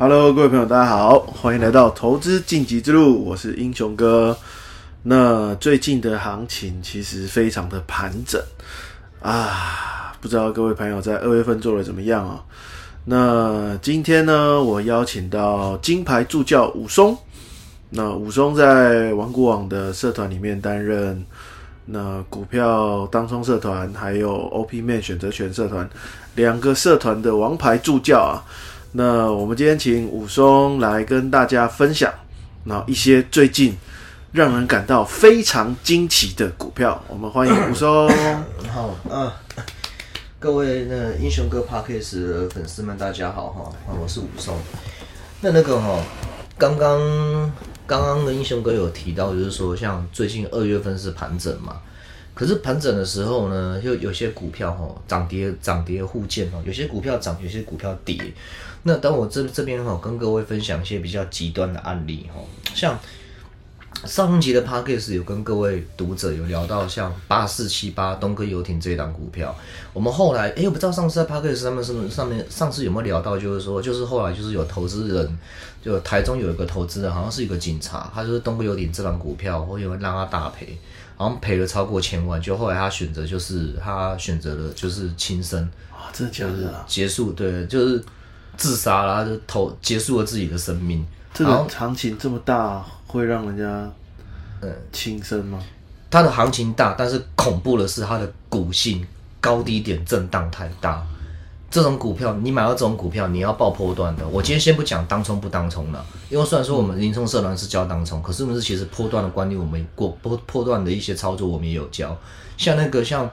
Hello，各位朋友，大家好，欢迎来到投资晋级之路，我是英雄哥。那最近的行情其实非常的盘整啊，不知道各位朋友在二月份做的怎么样啊？那今天呢，我邀请到金牌助教武松。那武松在王股网的社团里面担任那股票当冲社团，还有 OP 面选择权社团两个社团的王牌助教啊。那我们今天请武松来跟大家分享，那一些最近让人感到非常惊奇的股票。我们欢迎武松。好，嗯，各位那英雄哥 Parks 的粉丝们，大家好哈，我是武松。那那个哈，刚刚刚刚的英雄哥有提到，就是说像最近二月份是盘整嘛。可是盘整的时候呢，就有些股票哈涨跌涨跌互见哦，有些股票涨，有些股票跌。那等我这这边哈跟各位分享一些比较极端的案例哈，像上集的 a g e 有跟各位读者有聊到像八四七八东哥游艇这一档股票，我们后来哎我不知道上次在 c k a g e 上面是上面上次有没有聊到，就是说就是后来就是有投资人就台中有一个投资人好像是一个警察，他就是东哥游艇这档股票，我以为让他大赔。好像赔了超过千万，就后来他选择就是他选择了就是轻生啊，真的假的？结束对，就是自杀了，就投结束了自己的生命。这个行情这么大，会让人家呃轻生吗？它的行情大，但是恐怖的是它的股性高低点震荡太大。这种股票，你买到这种股票，你要爆破段的。我今天先不讲当冲不当冲了，因为虽然说我们林冲社团是教当冲，可是我们是其实破段的观念，我们过破破段的一些操作，我们也有教。像那个像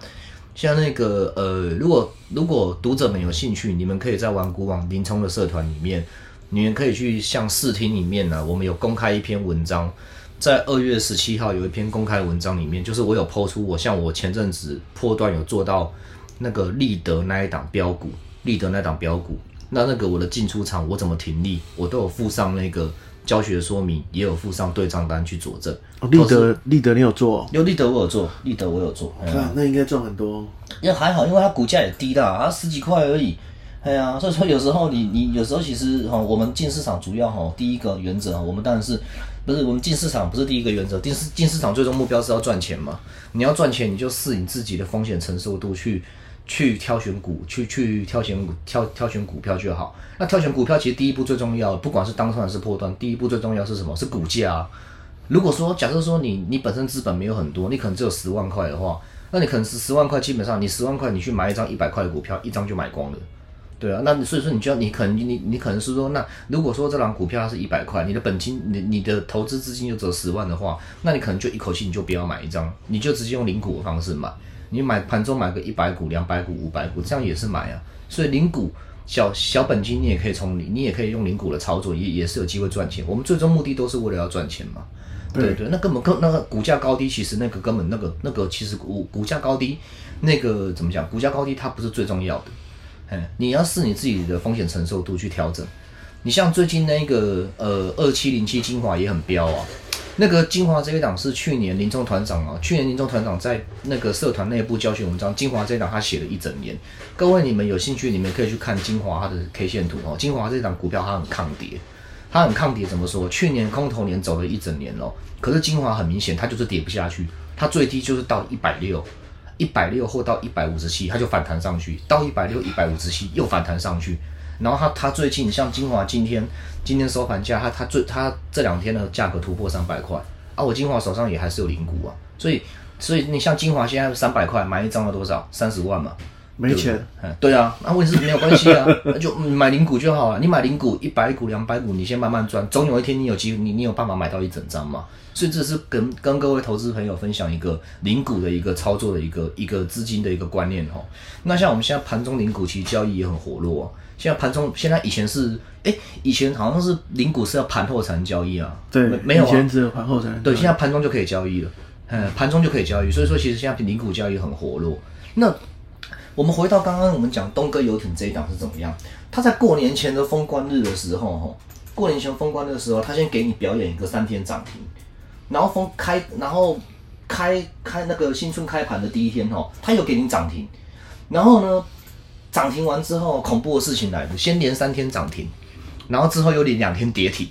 像那个呃，如果如果读者们有兴趣，你们可以在玩股网林冲的社团里面，你们可以去像视听里面呢，我们有公开一篇文章，在二月十七号有一篇公开文章里面，就是我有抛出我像我前阵子破段有做到那个立德那一档标股。立德那档标股，那那个我的进出场我怎么停利，我都有附上那个教学说明，也有附上对账单去佐证。立德立德你有做？有立德我有做，立德我有做。啊，那应该赚很多。因为还好，因为它股价也低的啊，十几块而已。哎呀，所以说有时候你你有时候其实哈，我们进市场主要哈第一个原则，我们当然是不是我们进市场不是第一个原则，进市进市场最终目标是要赚钱嘛。你要赚钱，你就试你自己的风险承受度去。去挑选股，去去挑选挑挑选股票就好。那挑选股票其实第一步最重要，不管是当冲还是破断，第一步最重要是什么？是股价。如果说假设说你你本身资本没有很多，你可能只有十万块的话，那你可能是十万块，基本上你十万块你去买一张一百块的股票，一张就买光了。对啊，那所以说你就要你可能你你可能是说，那如果说这张股票它是一百块，你的本金你你的投资资金就只有十万的话，那你可能就一口气你就不要买一张，你就直接用零股的方式买。你买盘中买个一百股、两百股、五百股，这样也是买啊。所以零股小小本金，你也可以从你，你也可以用零股的操作，也也是有机会赚钱。我们最终目的都是为了要赚钱嘛。对对，那根本根那个股价高低，其实那个根本那个那个其实股股价高低，那个怎么讲？股价高低它不是最重要的。哎，你要是你自己的风险承受度去调整。你像最近那个呃二七零七精华也很飙啊。那个精华这一档是去年林中团长啊，去年林中团长在那个社团内部教学文章，精华这一档他写了一整年。各位你们有兴趣，你们可以去看精华它的 K 线图哦。精华这一档股票它很抗跌，它很抗跌，怎么说？去年空头年走了一整年咯，可是精华很明显它就是跌不下去，它最低就是到一百六，一百六或到一百五十七，它就反弹上去，到一百六一百五十七又反弹上去。然后它它最近像金华今天今天收盘价，它它最它这两天的价格突破三百块啊！我金华手上也还是有零股啊，所以所以你像金华现在三百块买一张要多少？三十万嘛，没钱。对啊，那问题是没有关系啊，那就买零股就好了。你买零股一百股两百股，你先慢慢赚，总有一天你有机会，你你有办法买到一整张嘛。所以这是跟跟各位投资朋友分享一个零股的一个操作的一个一个资金的一个观念哈。那像我们现在盘中零股其实交易也很活络。现在盘中，现在以前是，哎，以前好像是零股是要盘后才能交易啊。对，没有啊。以前只有盘后才能。对，现在盘中就可以交易了。嗯，盘中就可以交易，所以说其实现在零股交易很活络。那我们回到刚刚我们讲东哥游艇这一档是怎么样？他在过年前的封关日的时候，哈，过年前封关的时候，他先给你表演一个三天涨停，然后封开，然后开开那个新春开盘的第一天，哈，他又给你涨停，然后呢？涨停完之后，恐怖的事情来了，先连三天涨停，然后之后又连两天跌停，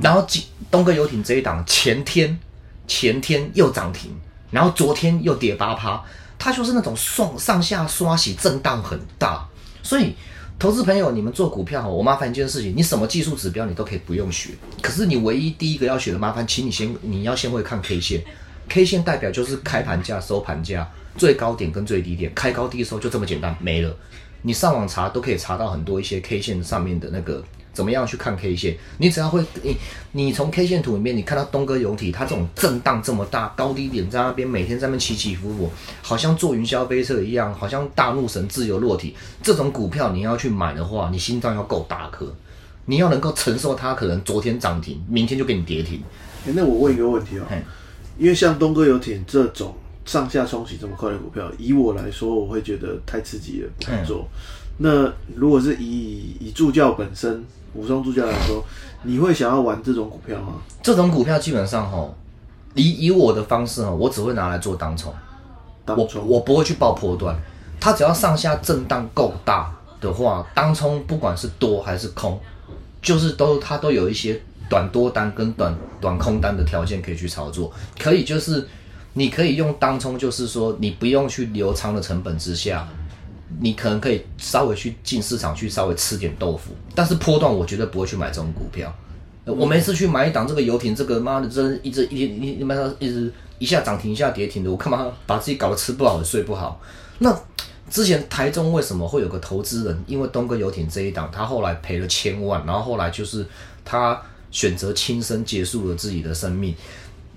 然后今东哥游艇这一档前天前天又涨停，然后昨天又跌八趴，它就是那种上上下刷洗震荡很大，所以。投资朋友，你们做股票，我麻烦一件事情，你什么技术指标你都可以不用学，可是你唯一第一个要学的，麻烦，请你先你要先会看 K 线，K 线代表就是开盘价、收盘价、最高点跟最低点，开高低收就这么简单，没了。你上网查都可以查到很多一些 K 线上面的那个。怎么样去看 K 线？你只要会你你从 K 线图里面，你看到东哥游体，它这种震荡这么大，高低点在那边，每天在那边起起伏伏，好像坐云霄飞车一样，好像大怒神自由落体。这种股票你要去买的话，你心脏要够大颗，你要能够承受它可能昨天涨停，明天就给你跌停。哎，那我问一个问题哦，因为像东哥游艇这种上下冲洗这么快的股票，以我来说，我会觉得太刺激了，不敢做。那如果是以以助教本身。武松助教来说，你会想要玩这种股票吗？这种股票基本上哈，以以我的方式哈，我只会拿来做当冲，我我不会去爆波段。它只要上下震荡够大的话，当冲不管是多还是空，就是都它都有一些短多单跟短短空单的条件可以去操作。可以就是你可以用当冲，就是说你不用去留仓的成本之下。你可能可以稍微去进市场去稍微吃点豆腐，但是波段我绝对不会去买这种股票。我每次去买一档这个游艇，这个妈的真一直一一一妈的一直一下涨停一下跌停的，我干嘛把自己搞得吃不好睡不好？那之前台中为什么会有个投资人，因为东哥游艇这一档，他后来赔了千万，然后后来就是他选择轻生结束了自己的生命，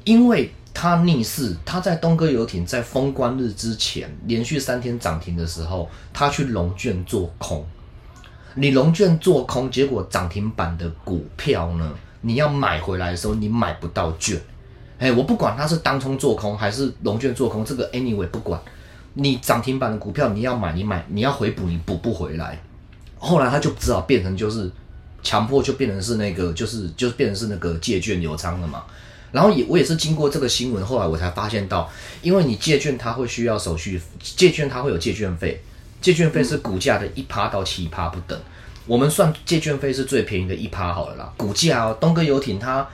因为。他逆势，他在东哥游艇在封关日之前连续三天涨停的时候，他去龙卷做空。你龙卷做空，结果涨停板的股票呢？你要买回来的时候，你买不到券。哎，我不管他是当冲做空还是龙卷做空，这个 anyway 不管。你涨停板的股票你要买，你买你要回补，你补不回来。后来他就只好变成就是强迫，就变成是那个就是就是变成是那个借券流仓了嘛。然后也我也是经过这个新闻，后来我才发现到，因为你借券它会需要手续，借券它会有借券费，借券费是股价的一趴到七趴不等。我们算借券费是最便宜的一趴好了啦。股价哦，东哥游艇它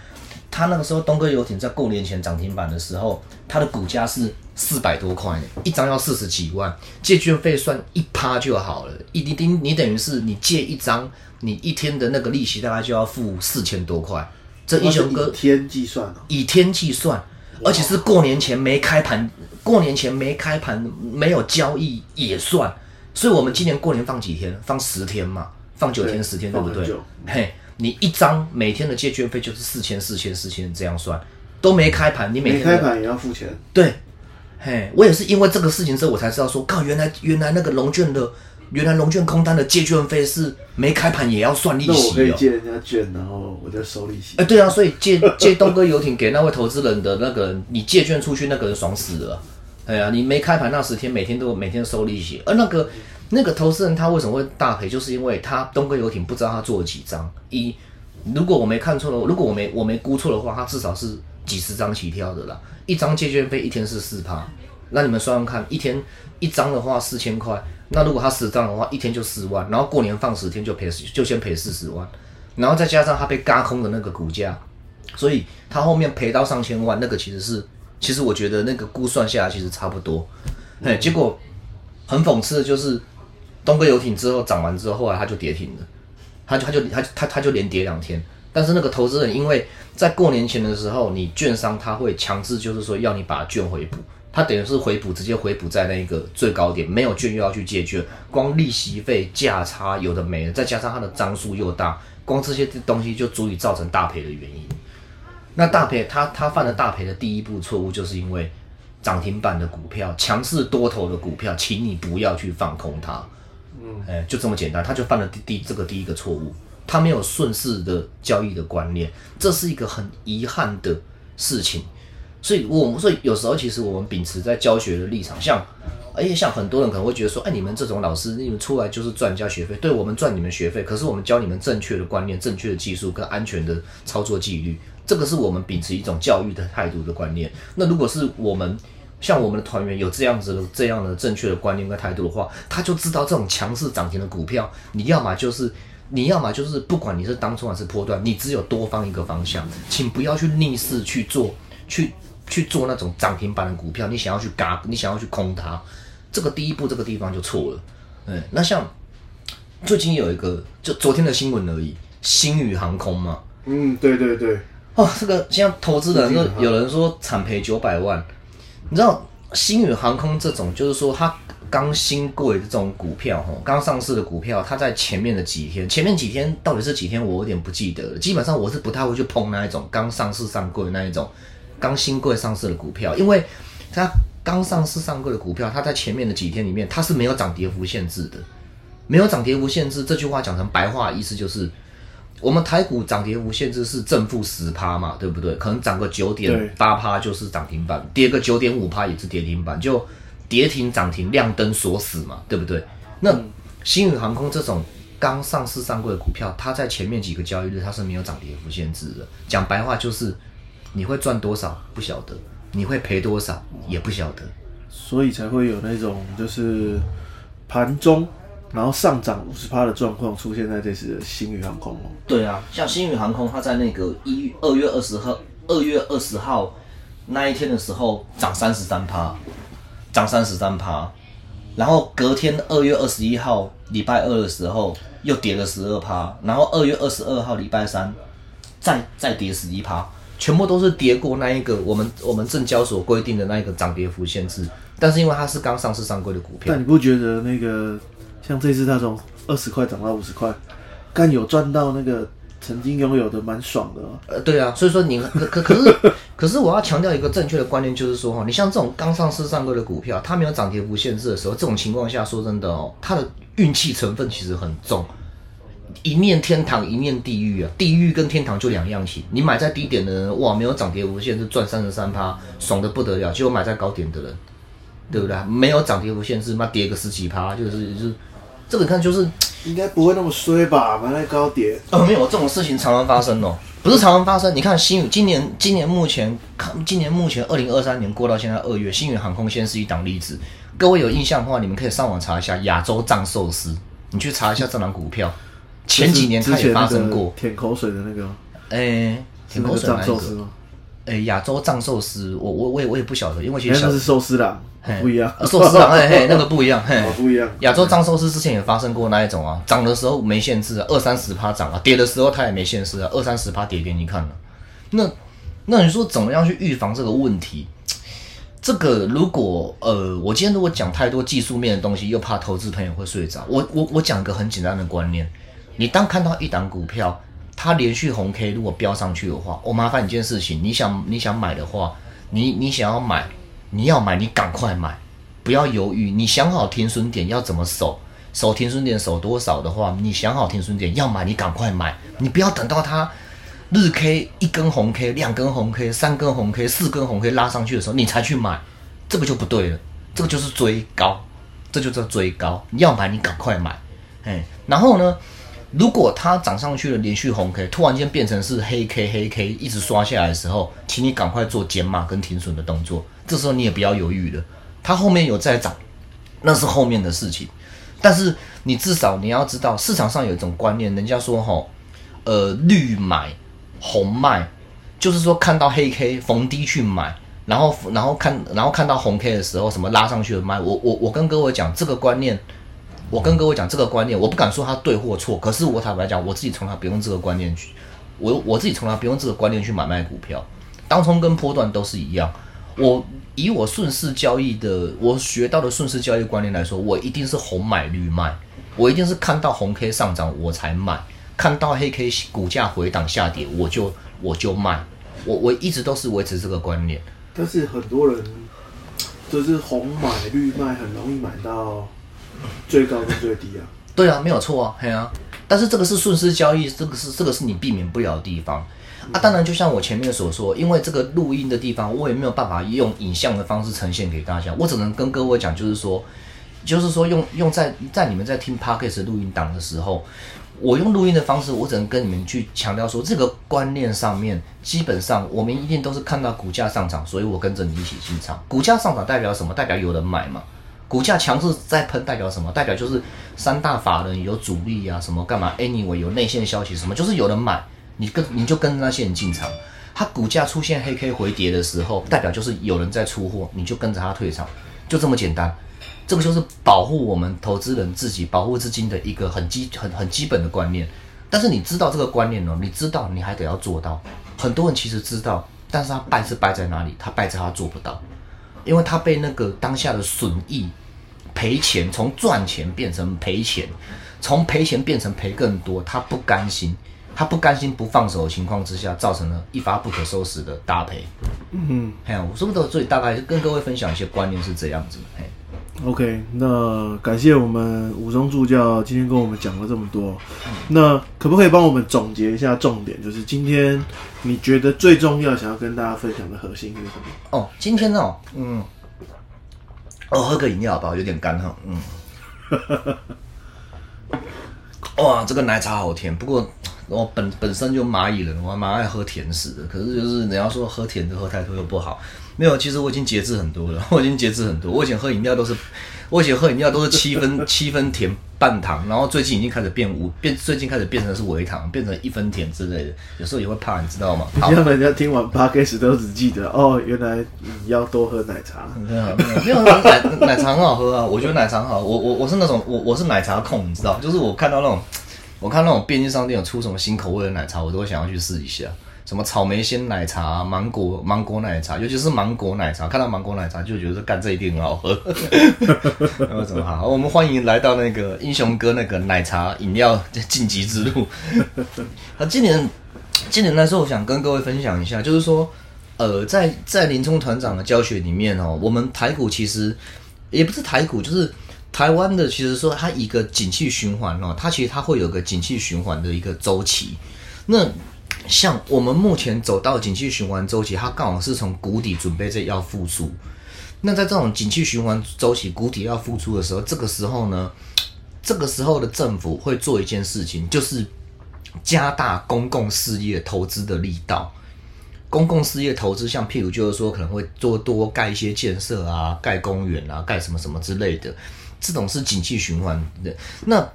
它那个时候东哥游艇在过年前涨停板的时候，它的股价是四百多块，一张要四十几万，借券费算一趴就好了，一丁丁你等于是你借一张，你一天的那个利息大概就要付四千多块。这英雄哥天计算以天计算，而且是过年前没开盘，过年前没开盘没有交易也算，所以我们今年过年放几天？放十天嘛，放九天十天对不对？嘿，你一张每天的借券费就是四千四千四千这样算，都没开盘，你每天开盘也要付钱。对，嘿，我也是因为这个事情之后，我才知道说，靠，原来原来那个龙卷的。原来龙券空单的借券费是没开盘也要算利息哦。那我可以借人家券，然后我再收利息。哎，对啊，所以借 借东哥游艇给那位投资人的那个，你借券出去那个人爽死了。哎呀，你没开盘那十天，每天都每天收利息。而那个那个投资人他为什么会大赔？就是因为他东哥游艇不知道他做了几张。一，如果我没看错的，如果我没我没估错的话，他至少是几十张起跳的啦。一张借券费一天是四趴，那你们算算看，一天一张的话四千块。那如果他十张的话，一天就四万，然后过年放十天就赔，就先赔四十万，然后再加上他被嘎空的那个股价，所以他后面赔到上千万，那个其实是，其实我觉得那个估算下来其实差不多，哎，结果很讽刺的就是，东哥游艇之后涨完之后，后来他就跌停了，他就他就他他他就连跌两天，但是那个投资人因为在过年前的时候，你券商他会强制就是说要你把券回补。它等于是回补，直接回补在那个最高点，没有券又要去借券，光利息费价差有的没的，再加上它的张数又大，光这些东西就足以造成大赔的原因。那大赔，他他犯了大赔的第一步错误，就是因为涨停板的股票、强势多头的股票，请你不要去放空它。嗯，哎，就这么简单，他就犯了第第这个第一个错误，他没有顺势的交易的观念，这是一个很遗憾的事情。所以，我们说有时候其实我们秉持在教学的立场，像，而且像很多人可能会觉得说，哎，你们这种老师，你们出来就是赚人家学费，对我们赚你们学费，可是我们教你们正确的观念、正确的技术跟安全的操作纪律，这个是我们秉持一种教育的态度的观念。那如果是我们像我们的团员有这样子的这样的正确的观念跟态度的话，他就知道这种强势涨停的股票，你要么就是你要么就是不管你是当冲还是波段，你只有多方一个方向，请不要去逆势去做，去去做那种涨停板的股票，你想要去嘎，你想要去空它，这个第一步这个地方就错了。嗯，那像最近有一个，就昨天的新闻而已，星宇航空嘛，嗯，对对对，哦，这个现在投资人都有人说惨赔九百万，你知道星宇航空这种，就是说它刚新贵的这种股票，哈，刚上市的股票，它在前面的几天，前面几天到底是几天，我有点不记得了。基本上我是不太会去碰那一种刚上市上柜那一种刚新贵上市的股票，因为它刚上市上柜的股票，它在前面的几天里面，它是没有涨跌幅限制的，没有涨跌幅限制。这句话讲成白话意思就是。我们台股涨跌幅限制是正负十趴嘛，对不对？可能涨个九对点八趴就是涨停板，跌个九点五趴也是跌停板，就跌停涨停亮灯锁死嘛，对不对？那新宇航空这种刚上市上柜的股票，它在前面几个交易日它是没有涨跌幅限制的。讲白话就是你会赚多少不晓得，你会赔多少也不晓得。所以才会有那种就是盘中然后上涨五十趴的状况出现在这次的星宇航空哦。对啊，像新宇航空，它在那个一二月二十号，二月二十号那一天的时候涨三十三趴，涨三十三趴，然后隔天二月二十一号礼拜二的时候又跌了十二趴，然后二月二十二号礼拜三再再跌十一趴，全部都是跌过那一个我们我们证交所规定的那一个涨跌幅限制，但是因为它是刚上市上柜的股票但，你不觉得那个像这次它从二十块涨到五十块，干有赚到那个曾经拥有的蛮爽的、哦。呃，对啊，所以说你可可可是 可是我要强调一个正确的观念，就是说哈，你像这种刚上市上柜的股票，它没有涨跌幅限制的时候，这种情况下，说真的哦，它的运气成分其实很重，一念天堂一念地狱啊，地狱跟天堂就两样情。你买在低点的人，哇，没有涨跌无限是，赚三十三趴，爽的不得了；结果买在高点的人，对不对？没有涨跌无限是，妈跌个十几趴，就是就是这个你看就是。应该不会那么衰吧？买在高点，哦，没有这种事情常常发生哦，不是常常发生。你看新宇今年今年目前看今年目前二零二三年过到现在二月，新宇航空先是一档例子。各位有印象的话，你们可以上网查一下亚洲藏寿司，你去查一下这档股票，前几年它也发生过。舔口水的那个吗，诶，舔口水那一个？诶，亚洲藏寿司，我我我也我也不晓得，因为其实那是寿司啦，嘿不一样呃，寿司郎，嘿嘿，那个不一样，嘿哦，不一样。亚洲藏寿司之前也发生过那一种啊，涨的时候没限制啊，二三十趴涨啊，跌的时候它也没限制啊，二三十趴跌给你看了、那那你说怎么样去预防这个问题？这个如果呃，我今天如果讲太多技术面的东西，又怕投资朋友会睡着。我我我讲个很简单的观念，你当看到一档股票它连续红 K 如果飙上去的话，我麻烦你一件事情，你想你想买的话，你你想要买，你要买你赶快买，不要犹豫，你想好停损点要怎么守，守停损点守多少的话，你想好停损点要买你赶快买，你不要等到它日 K 一根红 K、两根红 K、三根红 K、四根红 K 拉上去的时候你才去买，这个就不对了，这个就是追高，这就叫追高，你要买你赶快买，哎，然后呢？如果它涨上去了，连续红 K，突然间变成是黑 K 黑 K，一直刷下来的时候，请你赶快做减码跟停损的动作。这时候你也不要犹豫了，它后面有再涨，那是后面的事情。但是你至少你要知道，市场上有一种观念，人家说吼，呃，绿买红卖，就是说看到黑 K 逢低去买，然后然后看然后看到红 K 的时候，什么拉上去的卖。我我我跟各位讲这个观念。我跟各位讲这个观念，我不敢说它对或错，可是我坦白讲，我自己从来不用这个观念去，我我自己从来不用这个观念去买卖股票，当冲跟波段都是一样。我以我顺势交易的，我学到的顺势交易观念来说，我一定是红买绿卖，我一定是看到红 K 上涨我才买，看到黑 K 股价回档下跌我就我就卖，我我一直都是维持这个观念。但是很多人就是红买绿卖，很容易买到最高跟最低啊。对啊，没有错啊，嘿啊。但是这个是顺势交易，这个是这个是你避免不了的地方啊。当然，就像我前面所说，因为这个录音的地方，我也没有办法用影像的方式呈现给大家，我只能跟各位讲，就是说，就是说用用在在你们在听 podcast 录音档的时候，我用录音的方式，我只能跟你们去强调说，这个观念上面，基本上我们一定都是看到股价上涨，所以我跟着你一起进场。股价上涨代表什么？代表有人买嘛。股价强势在喷，代表什么？代表就是三大法人有主力啊，什么干嘛？Anyway 有内线消息，什么就是有人买，你跟你就跟着那些人进场。它股价出现黑 K 回跌的时候，代表就是有人在出货，你就跟着他退场，就这么简单。这个就是保护我们投资人自己保护资金的一个很基很很基本的观念。但是你知道这个观念呢？你知道你还得要做到。很多人其实知道，但是他败是败在哪里？他败在他做不到，因为他被那个当下的损益、赔钱，从赚钱变成赔钱，从赔钱变成赔更多，他不甘心。他不甘心不放手的情况之下，造成了一发不可收拾的大赔。嗯，哎呀，我是不是所以大概就跟各位分享一些观念是这样子。嘿，OK，那感谢我们武松助教今天跟我们讲了这么多。那可不可以帮我们总结一下重点？就是今天你觉得最重要想要跟大家分享的核心是什么？哦，今天哦，嗯，我喝个饮料吧，有点干哈。嗯，哇，这个奶茶好甜，不过。我本本身就蚂蚁人，我还蛮爱喝甜食的。可是就是你要说喝甜的喝太多又不好。没有，其实我已经节制很多了，我已经节制很多。我以前喝饮料都是，我以前喝饮料都是七分 七分甜半糖，然后最近已经开始变无变，最近开始变成是微糖，变成一分甜之类的。有时候也会怕，你知道吗？让人家听完八 K 时都只记得哦，原来你要多喝奶茶。没有没有奶奶茶很好喝啊，我觉得奶茶好。我我我是那种我我是奶茶控，你知道，就是我看到那种。我看那种便利商店有出什么新口味的奶茶，我都会想要去试一下。什么草莓鲜奶茶、芒果芒果奶茶，尤其是芒果奶茶，看到芒果奶茶就觉得干这一定很好喝。那怎么好？我们欢迎来到那个英雄哥那个奶茶饮料晋级之路。那今年今年来说，我想跟各位分享一下，就是说，呃，在在林冲团长的教学里面哦，我们台股其实也不是台股，就是。台湾的其实说它一个景气循环哦，它其实它会有个景气循环的一个周期。那像我们目前走到景气循环周期，它刚好是从谷底准备在要复苏。那在这种景气循环周期谷底要复苏的时候，这个时候呢，这个时候的政府会做一件事情，就是加大公共事业投资的力道。公共事业投资，像譬如就是说可能会做多盖一些建设啊，盖公园啊，盖什么什么之类的。这种是景气循环的。那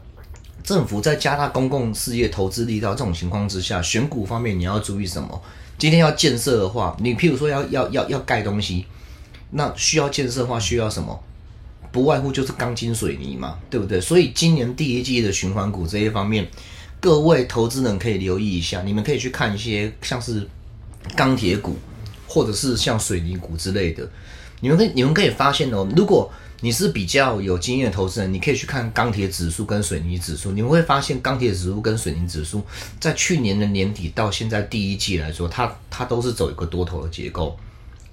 政府在加大公共事业投资力道这种情况之下，选股方面你要注意什么？今天要建设的话，你譬如说要要要要盖东西，那需要建设的话需要什么？不外乎就是钢筋水泥嘛，对不对？所以今年第一季的循环股这一方面，各位投资人可以留意一下，你们可以去看一些像是钢铁股，或者是像水泥股之类的。你们可以你们可以发现哦，如果你是比较有经验的投资人，你可以去看钢铁指数跟水泥指数，你们会发现钢铁指数跟水泥指数在去年的年底到现在第一季来说，它它都是走一个多头的结构，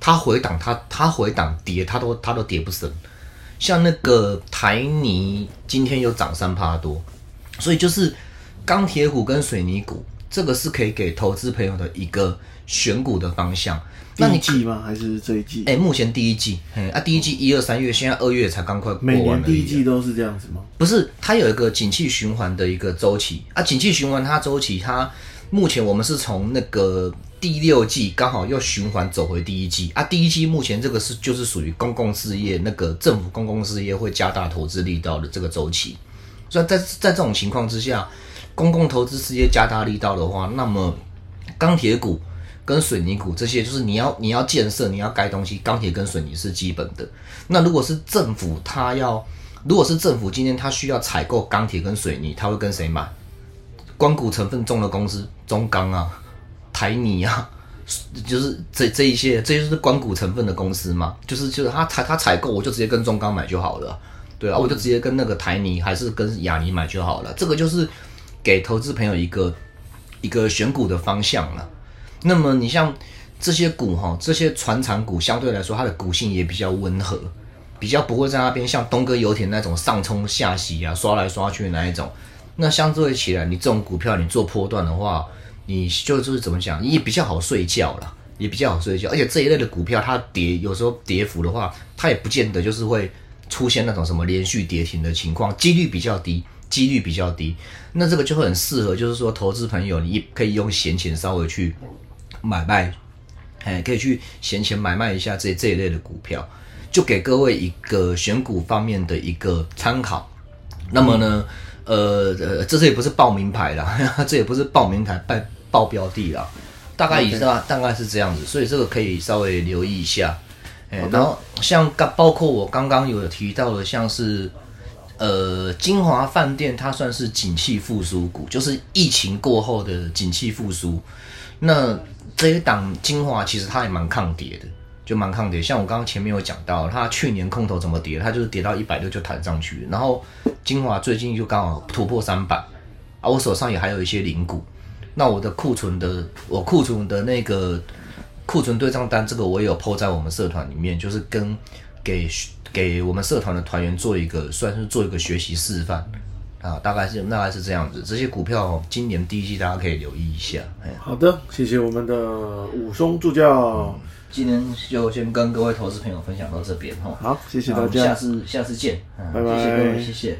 它回档它它回档跌，它都它都跌不深。像那个台泥今天又涨三趴多，所以就是钢铁股跟水泥股，这个是可以给投资朋友的一个选股的方向。那你季吗？还是这一季？哎，目前第一季，哎啊，第一季一二三月，现在二月才刚快过完。每年第一季都是这样子吗？不是，它有一个景气循环的一个周期啊。景气循环它周期，它目前我们是从那个第六季刚好又循环走回第一季啊。第一季目前这个是就是属于公共事业那个政府公共事业会加大投资力道的这个周期。所以在在这种情况之下，公共投资事业加大力道的话，那么钢铁股。跟水泥股这些，就是你要你要建设，你要盖东西，钢铁跟水泥是基本的。那如果是政府，他要如果是政府今天他需要采购钢铁跟水泥，他会跟谁买？光谷成分重的公司，中钢啊、台泥啊，就是这这一些，这就是光谷成分的公司嘛。就是就是他他他采购，我就直接跟中钢买就好了。对啊，我就直接跟那个台泥还是跟亚泥买就好了。这个就是给投资朋友一个一个选股的方向了。那么你像这些股哈，这些船厂股相对来说，它的股性也比较温和，比较不会在那边像东哥油田那种上冲下洗啊，刷来刷去的那一种。那相对起来，你这种股票你做波段的话，你就就是怎么讲，也比较好睡觉了，也比较好睡觉。而且这一类的股票，它跌有时候跌幅的话，它也不见得就是会出现那种什么连续跌停的情况，几率比较低。几率比较低，那这个就很适合，就是说投资朋友，你可以用闲钱稍微去。买卖，哎，可以去闲钱买卖一下这这一类的股票。就给各位一个选股方面的一个参考。那么呢，呃呃，这次也不是报名牌啦，这也不是报名牌报报标的啦，大概以上大概是这样子，所以这个可以稍微留意一下。哎，然后像刚包括我刚刚有提到的，像是呃金华饭店，它算是景气复苏股，就是疫情过后的景气复苏。那这一档精华其实它也蛮抗跌的，就蛮抗跌。像我刚刚前面有讲到，它去年空头怎么跌，它就是跌到一百六就弹上去，然后精华最近就刚好突破三百，啊，我手上也还有一些零股，那我的库存的我库存的那个。库存对账单，这个我也有抛在我们社团里面，就是跟给给我们社团的团员做一个，算是做一个学习示范啊，大概是大概是这样子。这些股票今年第一季大家可以留意一下。好的，谢谢我们的武松助教。今天就先跟各位投资朋友分享到这边哈。好，谢谢大家，下次下次见，拜拜，谢谢各位，谢谢。